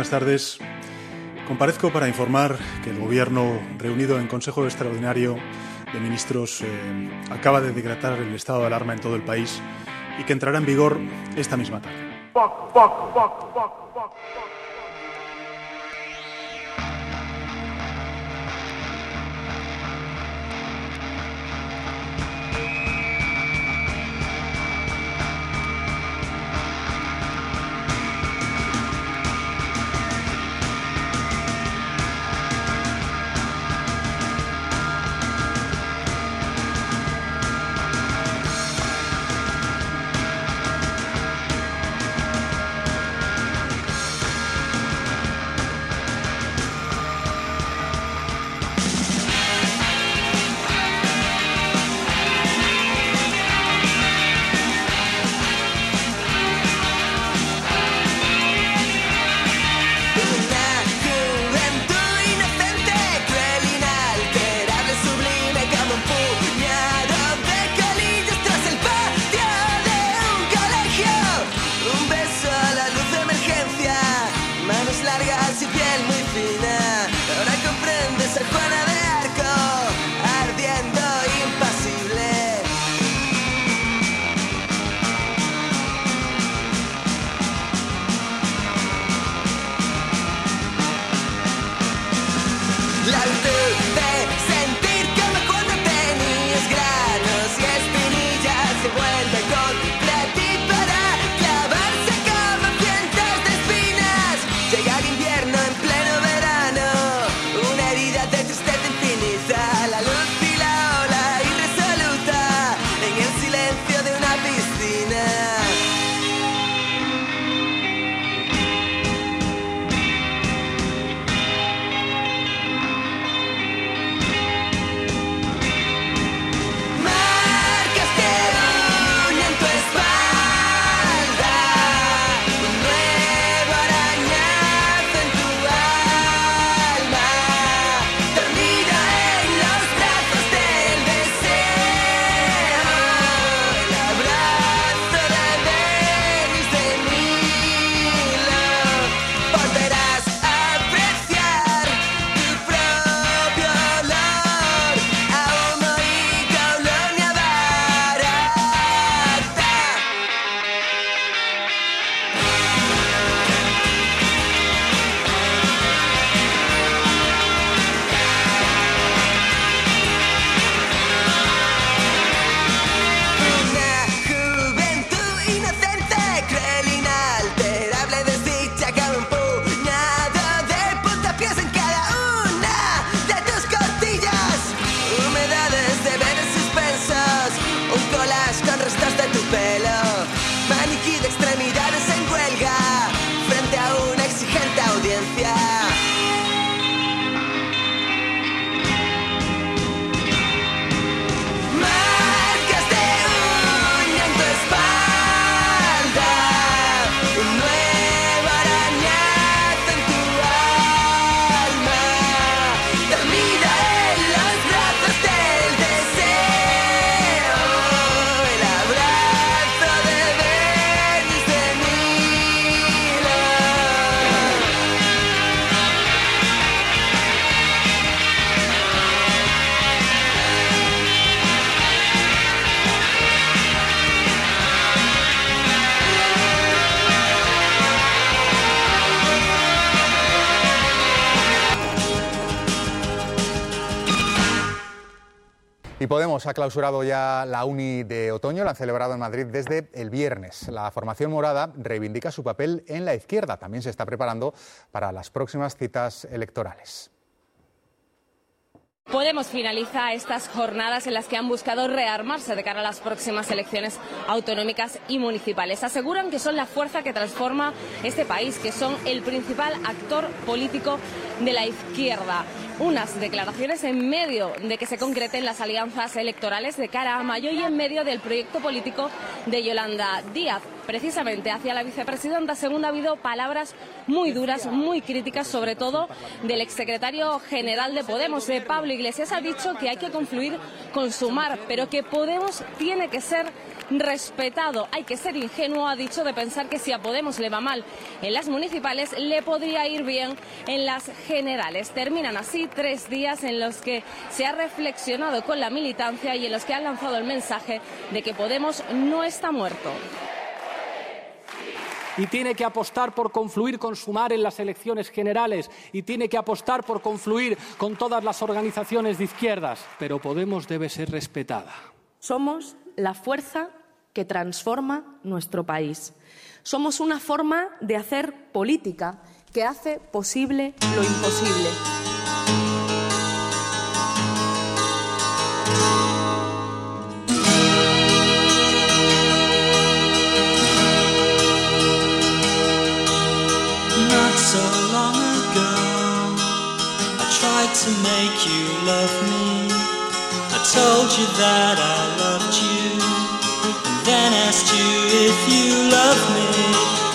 Buenas tardes. Comparezco para informar que el Gobierno, reunido en Consejo Extraordinario de Ministros, eh, acaba de decretar el estado de alarma en todo el país y que entrará en vigor esta misma tarde. Podemos ha clausurado ya la Uni de otoño, la han celebrado en Madrid desde el viernes. La formación morada reivindica su papel en la izquierda. También se está preparando para las próximas citas electorales. Podemos finaliza estas jornadas en las que han buscado rearmarse de cara a las próximas elecciones autonómicas y municipales. Aseguran que son la fuerza que transforma este país, que son el principal actor político de la izquierda unas declaraciones en medio de que se concreten las alianzas electorales de cara a mayo y en medio del proyecto político de Yolanda Díaz. Precisamente hacia la vicepresidenta segunda ha habido palabras muy duras, muy críticas, sobre todo del exsecretario general de Podemos, de Pablo Iglesias. Ha dicho que hay que confluir con Sumar, pero que Podemos tiene que ser respetado. Hay que ser ingenuo, ha dicho, de pensar que si a Podemos le va mal en las municipales, le podría ir bien en las generales. Terminan así tres días en los que se ha reflexionado con la militancia y en los que han lanzado el mensaje de que Podemos no está muerto y tiene que apostar por confluir con Sumar en las elecciones generales y tiene que apostar por confluir con todas las organizaciones de izquierdas. Pero Podemos debe ser respetada. Somos la fuerza que transforma nuestro país. Somos una forma de hacer política que hace posible lo imposible. To make you love me. I told you that I loved you, asked you if you love me.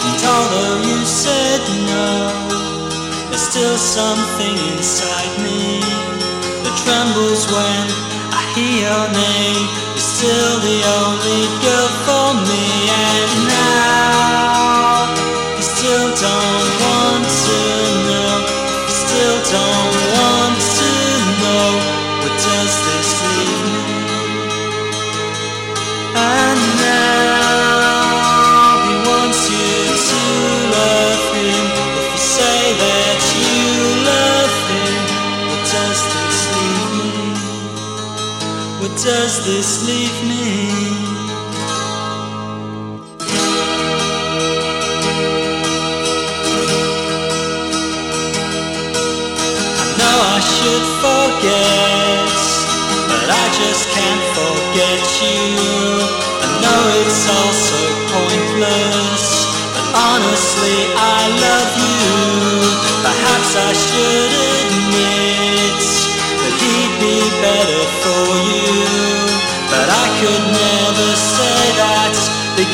And although you said no, there's still something inside me that trembles when I hear your name. You're still the only girl for me, and does this leave me? I know I should forget, but I just can't forget you. I know it's all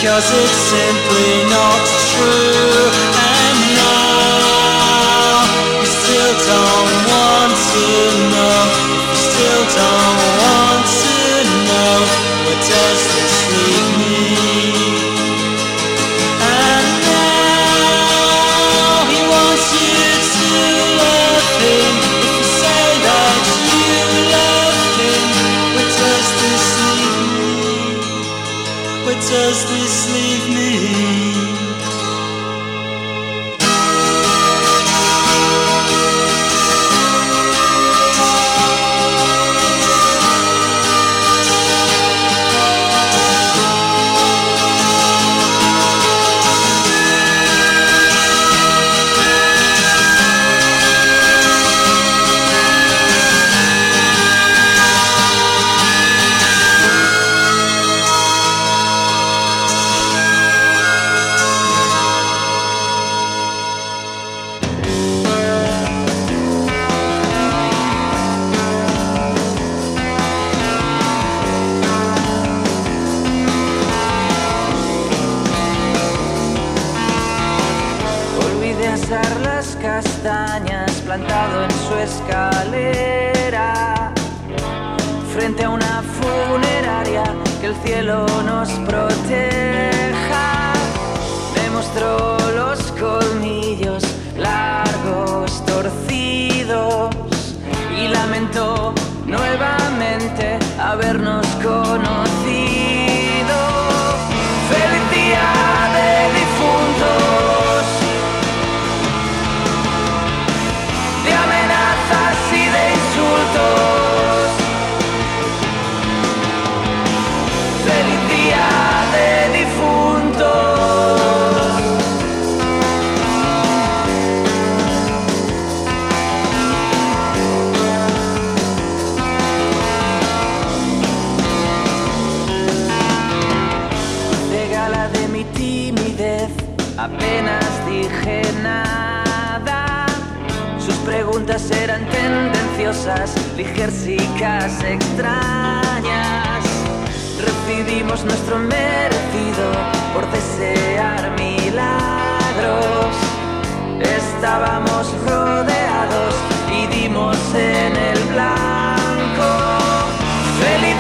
because it's simply not true. Castañas plantado en su escalera frente a una funeraria que el cielo nos proteja. Me mostró los colmillos largos, torcidos y lamentó nuevamente habernos conocido. Ligersicas, extrañas. Recibimos nuestro merecido por desear milagros. Estábamos rodeados y dimos en el blanco. Feliz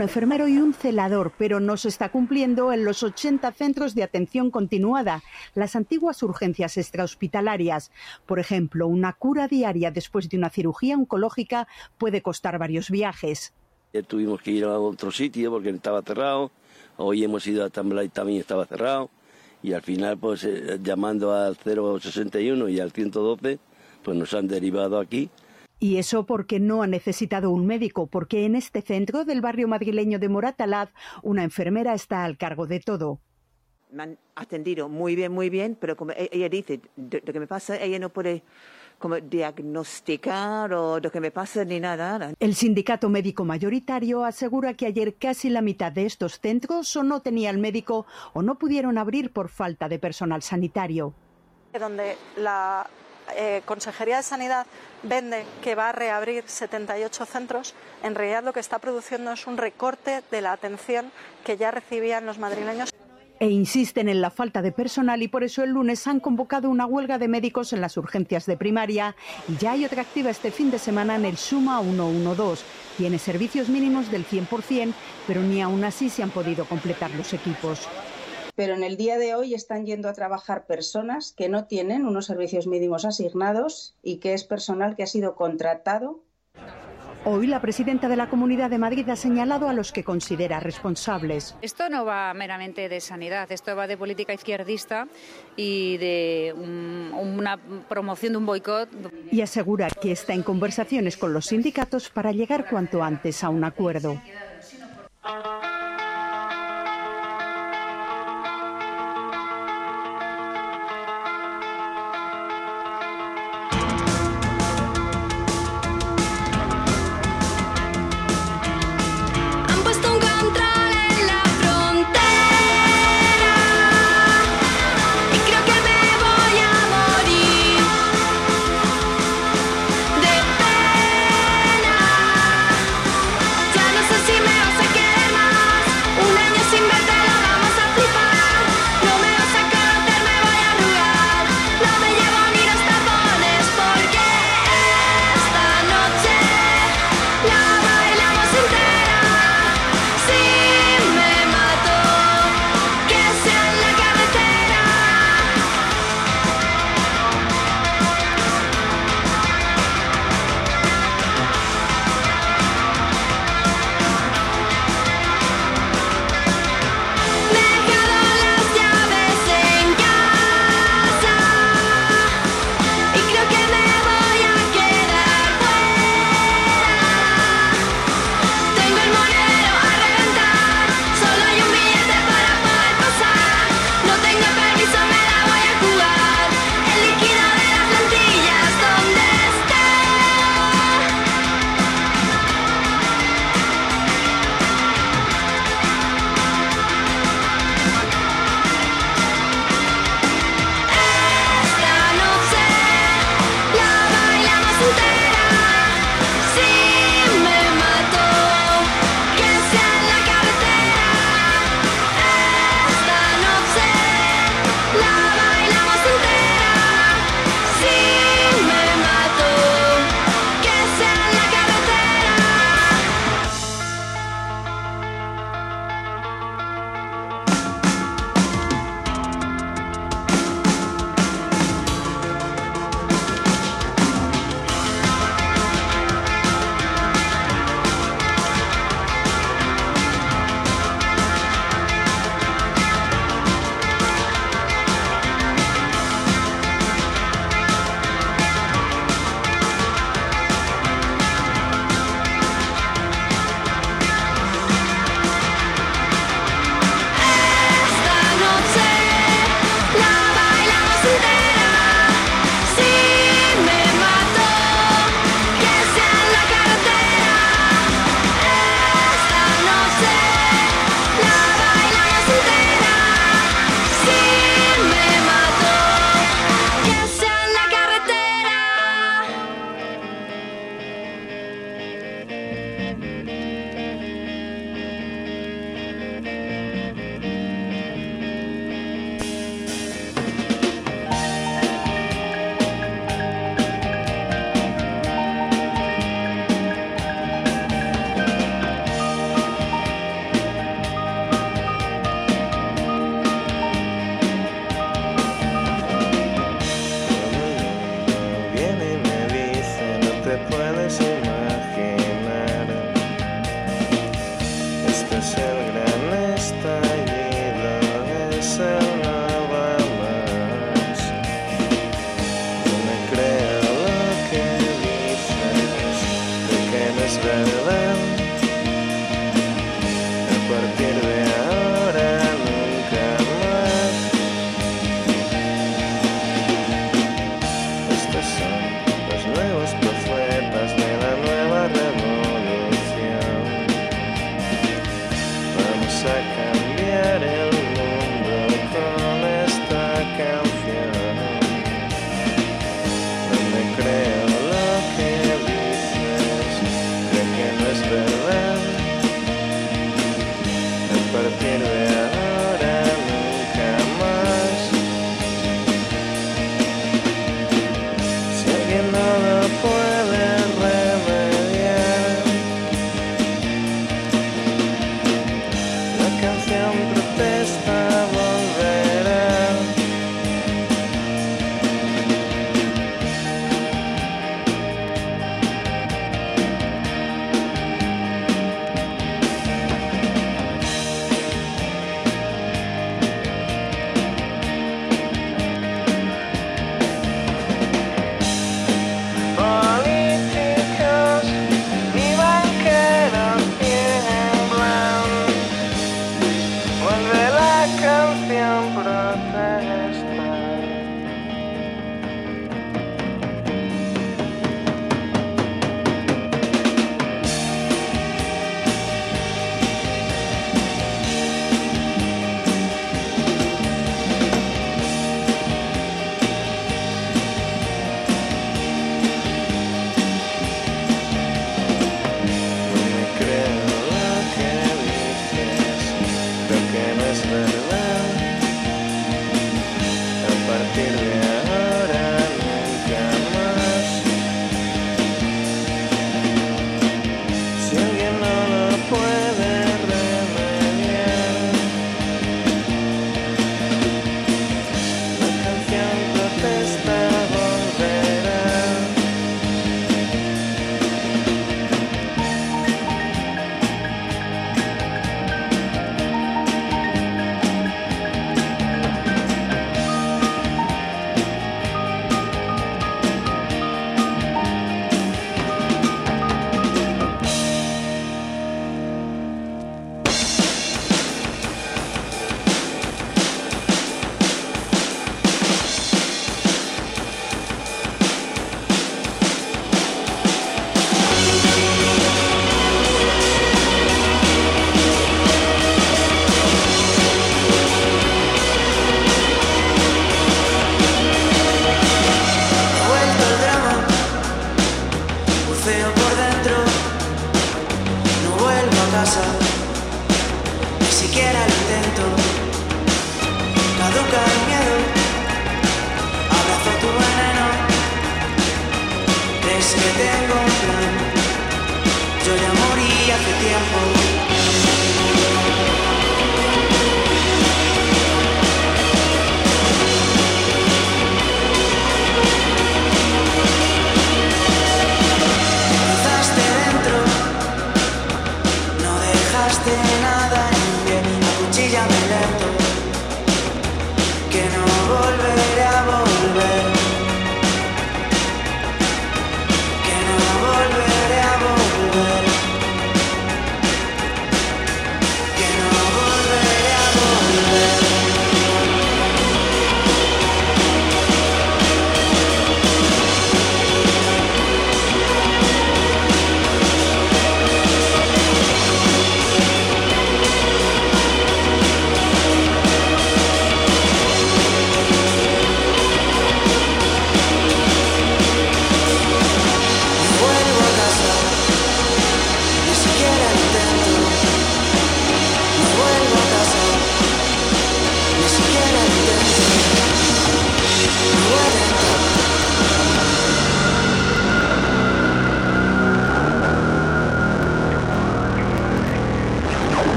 un enfermero y un celador, pero no se está cumpliendo en los 80 centros de atención continuada, las antiguas urgencias extrahospitalarias. Por ejemplo, una cura diaria después de una cirugía oncológica puede costar varios viajes. Ya tuvimos que ir a otro sitio porque estaba cerrado. Hoy hemos ido a Tamblay también estaba cerrado. Y al final, pues eh, llamando al 061 y al 112, pues nos han derivado aquí. Y eso porque no ha necesitado un médico, porque en este centro del barrio madrileño de Moratalaz, una enfermera está al cargo de todo. Me han atendido muy bien, muy bien, pero como e-, ella dice, lo que me pasa, ella no puede como diagnosticar o lo que me pasa ni nada. El sindicato médico mayoritario asegura que ayer casi la mitad de estos centros o no tenía el médico o no pudieron abrir por falta de personal sanitario. Donde la eh, Consejería de Sanidad vende que va a reabrir 78 centros, en realidad lo que está produciendo es un recorte de la atención que ya recibían los madrileños. E insisten en la falta de personal y por eso el lunes han convocado una huelga de médicos en las urgencias de primaria y ya hay otra activa este fin de semana en el Suma 112. Tiene servicios mínimos del 100%, pero ni aún así se han podido completar los equipos pero en el día de hoy están yendo a trabajar personas que no tienen unos servicios mínimos asignados y que es personal que ha sido contratado. Hoy la presidenta de la Comunidad de Madrid ha señalado a los que considera responsables. Esto no va meramente de sanidad, esto va de política izquierdista y de una promoción de un boicot. Y asegura que está en conversaciones con los sindicatos para llegar cuanto antes a un acuerdo.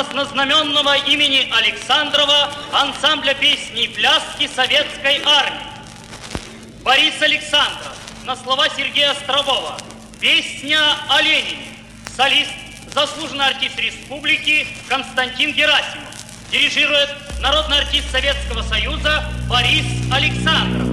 Краснознаменного имени Александрова ансамбля песни и пляски советской армии. Борис Александров на слова Сергея Острового. Песня о Ленине. Солист, заслуженный артист республики Константин Герасимов. Дирижирует народный артист Советского Союза Борис Александров.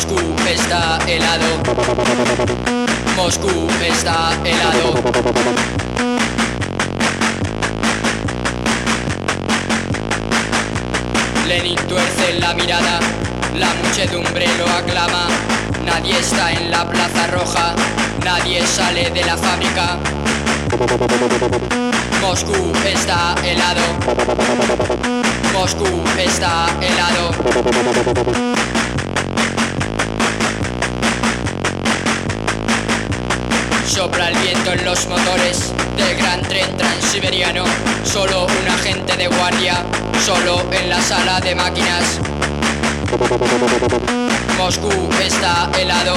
Moscú está helado. Moscú está helado. Lenin tuerce la mirada, la muchedumbre lo aclama. Nadie está en la plaza roja, nadie sale de la fábrica. Moscú está helado. Moscú está helado. Los motores del gran tren transiberiano. Solo un agente de guardia, solo en la sala de máquinas. Moscú está helado.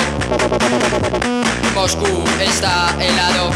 Moscú está helado.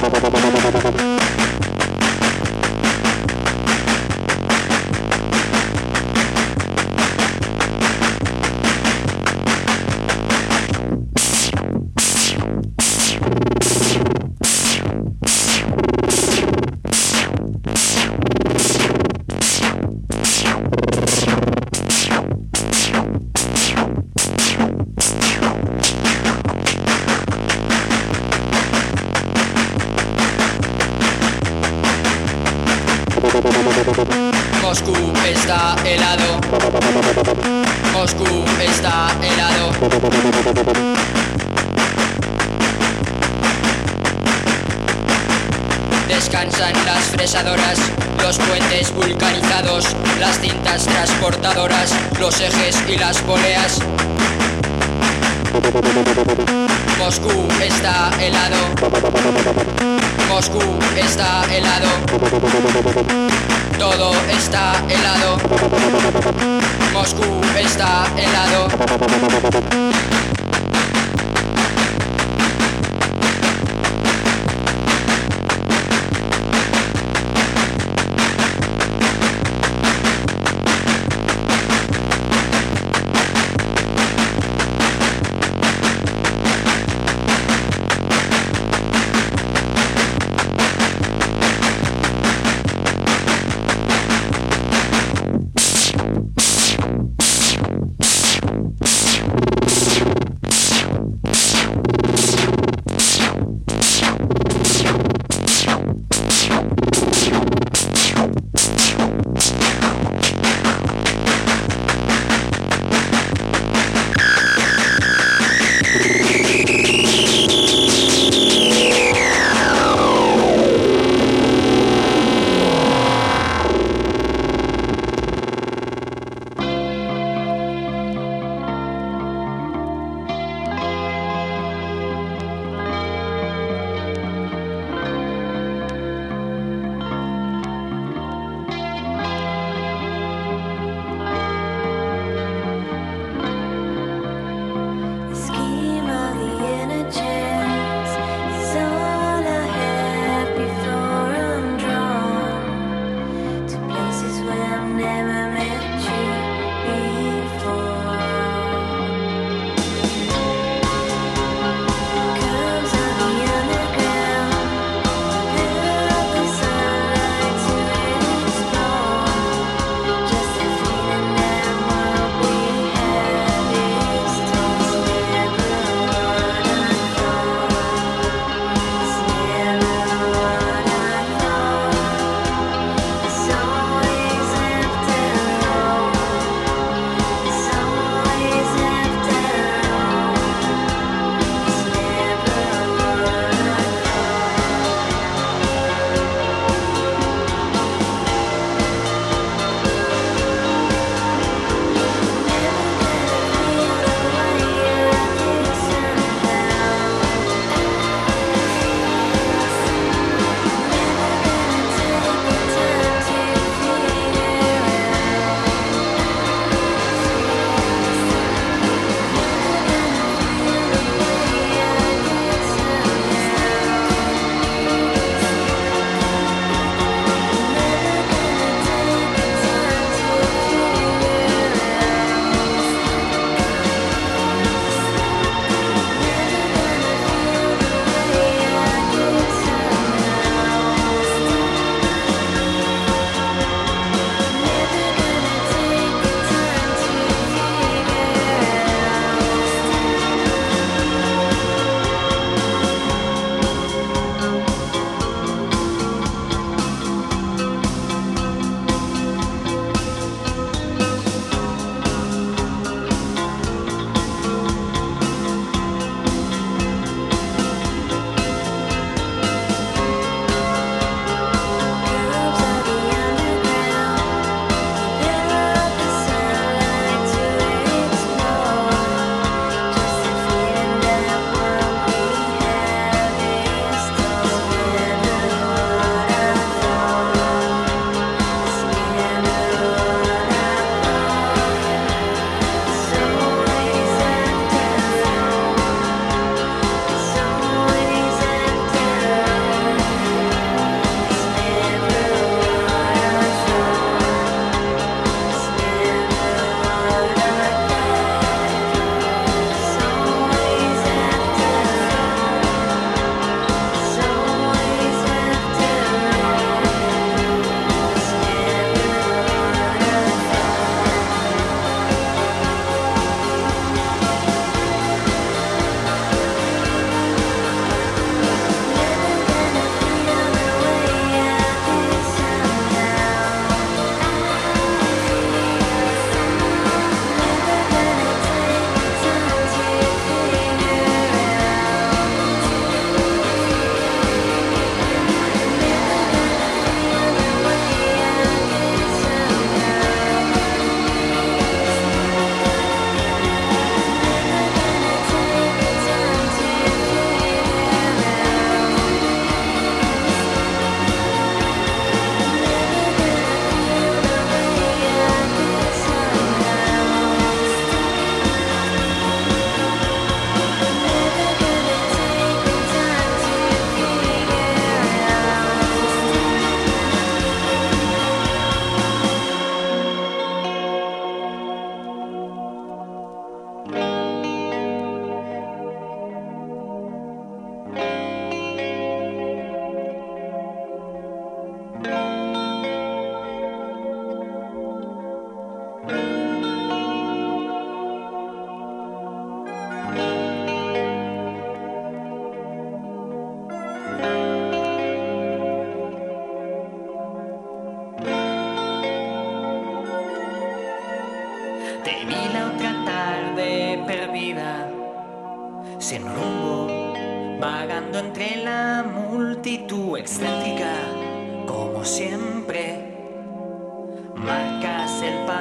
Moscú está helado. Todo está helado. Moscú está helado.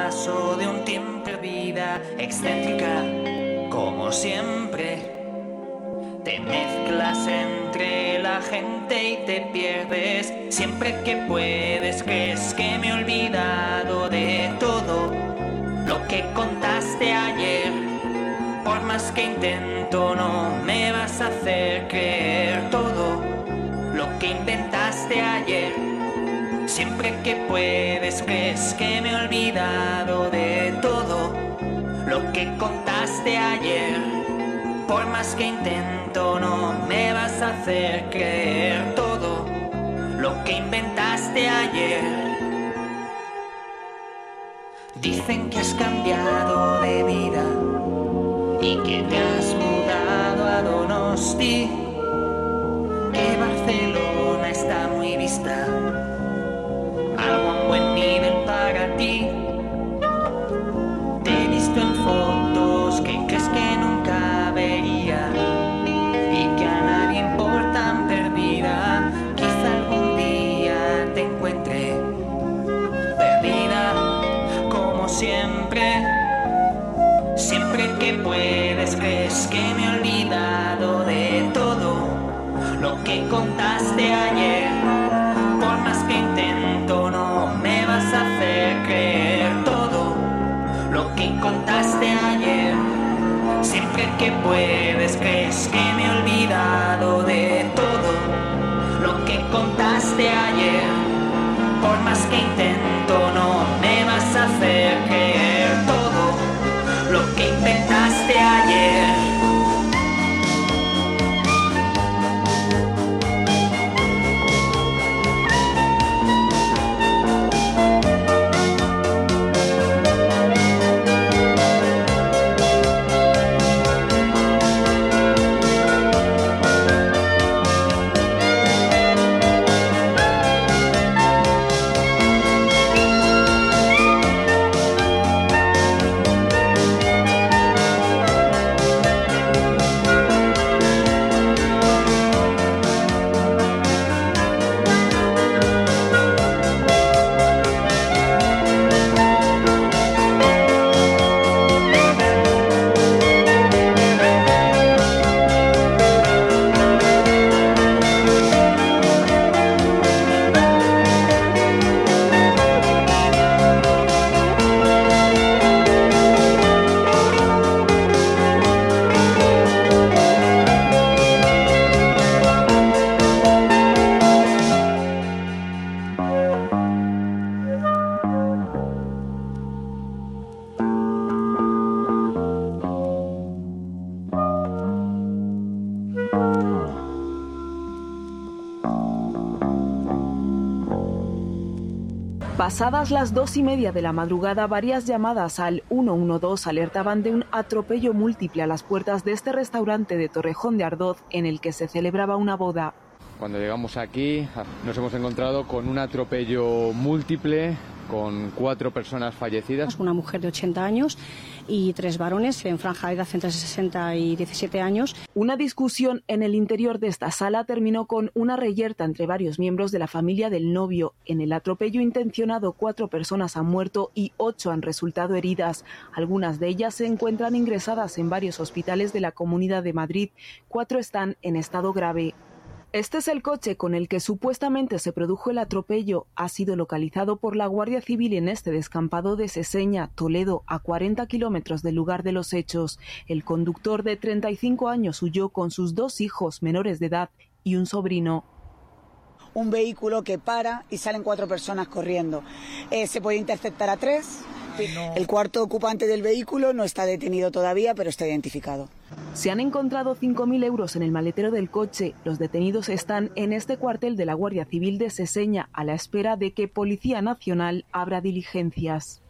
Paso de un tiempo perdida, excéntrica, como siempre. Te mezclas entre la gente y te pierdes. Siempre que puedes, crees que me he olvidado de todo lo que contaste ayer. Por más que intento, no me vas a hacer creer todo lo que inventaste ayer. Siempre que puedes, crees que me he olvidado de todo lo que contaste ayer. Por más que intento, no me vas a hacer creer todo lo que inventaste ayer. Dicen que has cambiado de vida y que te has mudado a Donosti, que Barcelona está muy vista, algo a un buen nivel para ti. Te he visto en fotos que crees que nunca vería y que a nadie importan perdida. Quizá algún día te encuentre perdida como siempre. Siempre que puedes crees que me he olvidado de todo lo que contaste ayer. Contaste ayer. Siempre que puedes crees que me he olvidado de todo lo que contaste ayer. Por más que intento Pasadas las dos y media de la madrugada, varias llamadas al 112 alertaban de un atropello múltiple a las puertas de este restaurante de Torrejón de Ardoz en el que se celebraba una boda. Cuando llegamos aquí nos hemos encontrado con un atropello múltiple, con cuatro personas fallecidas. Una mujer de 80 años y tres varones en franja de edad entre 60 y 17 años. Una discusión en el interior de esta sala terminó con una reyerta entre varios miembros de la familia del novio. En el atropello intencionado, cuatro personas han muerto y ocho han resultado heridas. Algunas de ellas se encuentran ingresadas en varios hospitales de la Comunidad de Madrid. Cuatro están en estado grave. Este es el coche con el que supuestamente se produjo el atropello. Ha sido localizado por la Guardia Civil en este descampado de Seseña, Toledo, a 40 kilómetros del lugar de los hechos. El conductor de 35 años huyó con sus dos hijos menores de edad y un sobrino. Un vehículo que para y salen cuatro personas corriendo. Eh, se puede interceptar a tres. El cuarto ocupante del vehículo no está detenido todavía, pero está identificado. Se han encontrado 5.000 euros en el maletero del coche. Los detenidos están en este cuartel de la Guardia Civil de Seseña a la espera de que Policía Nacional abra diligencias.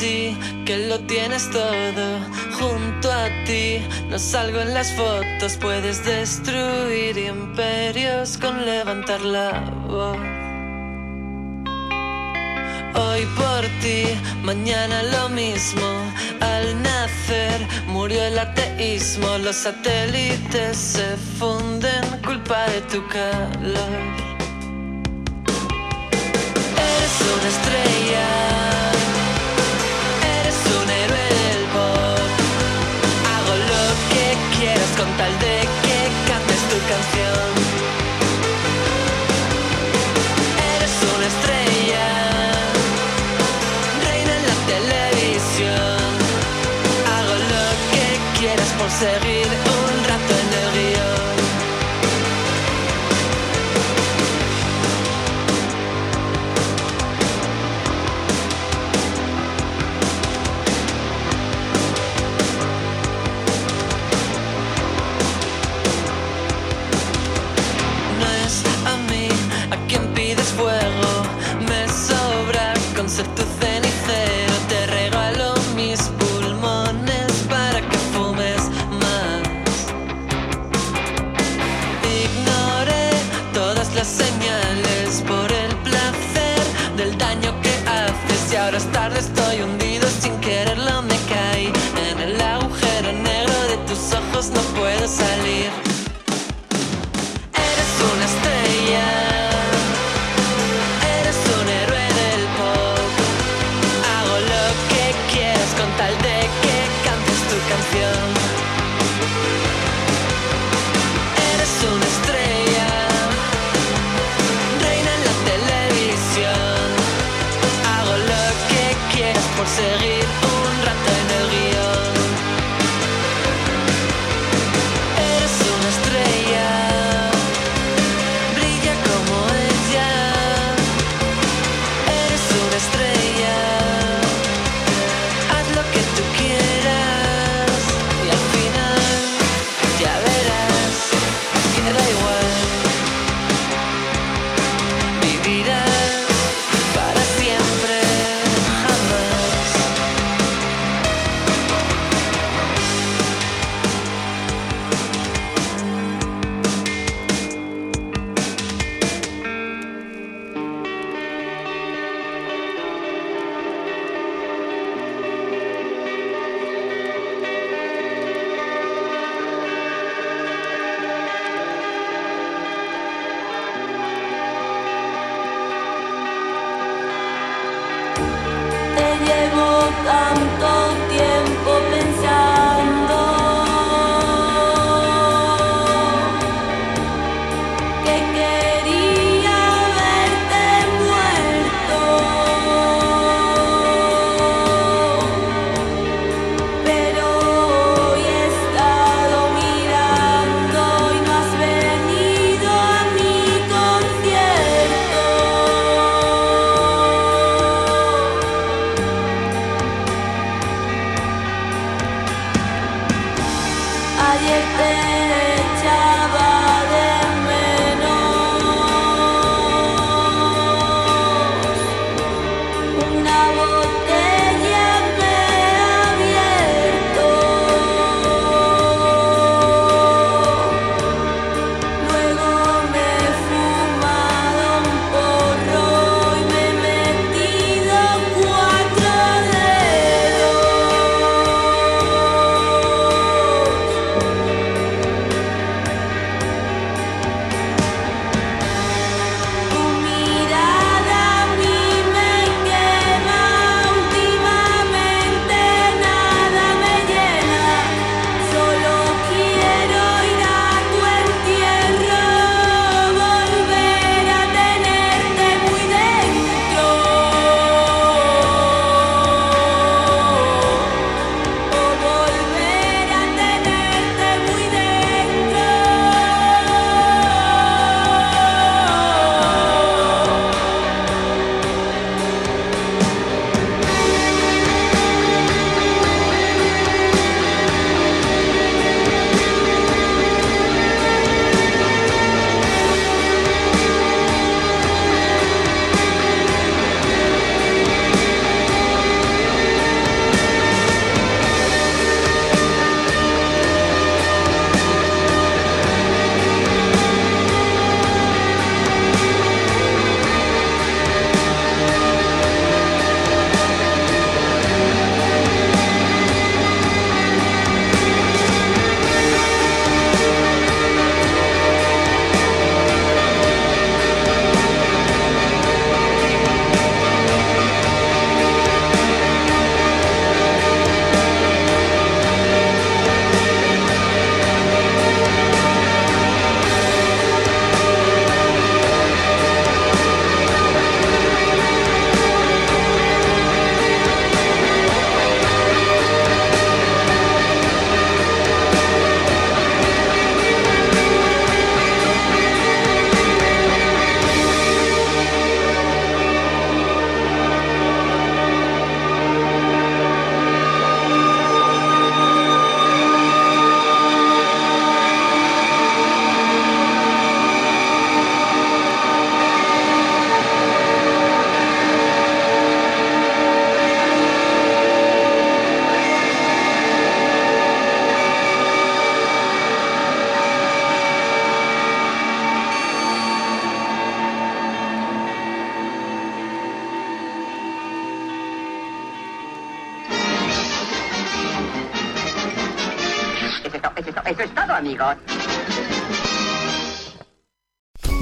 que lo tienes todo junto a ti. No salgo en las fotos, puedes destruir imperios con levantar la voz. Hoy por ti, mañana lo mismo. Al nacer murió el ateísmo, los satélites se funden, culpa de tu calor. Eres una estrella. con tal de que cantes tu canción. Eres una estrella, reina en la televisión. Hago lo que quieras por seguir.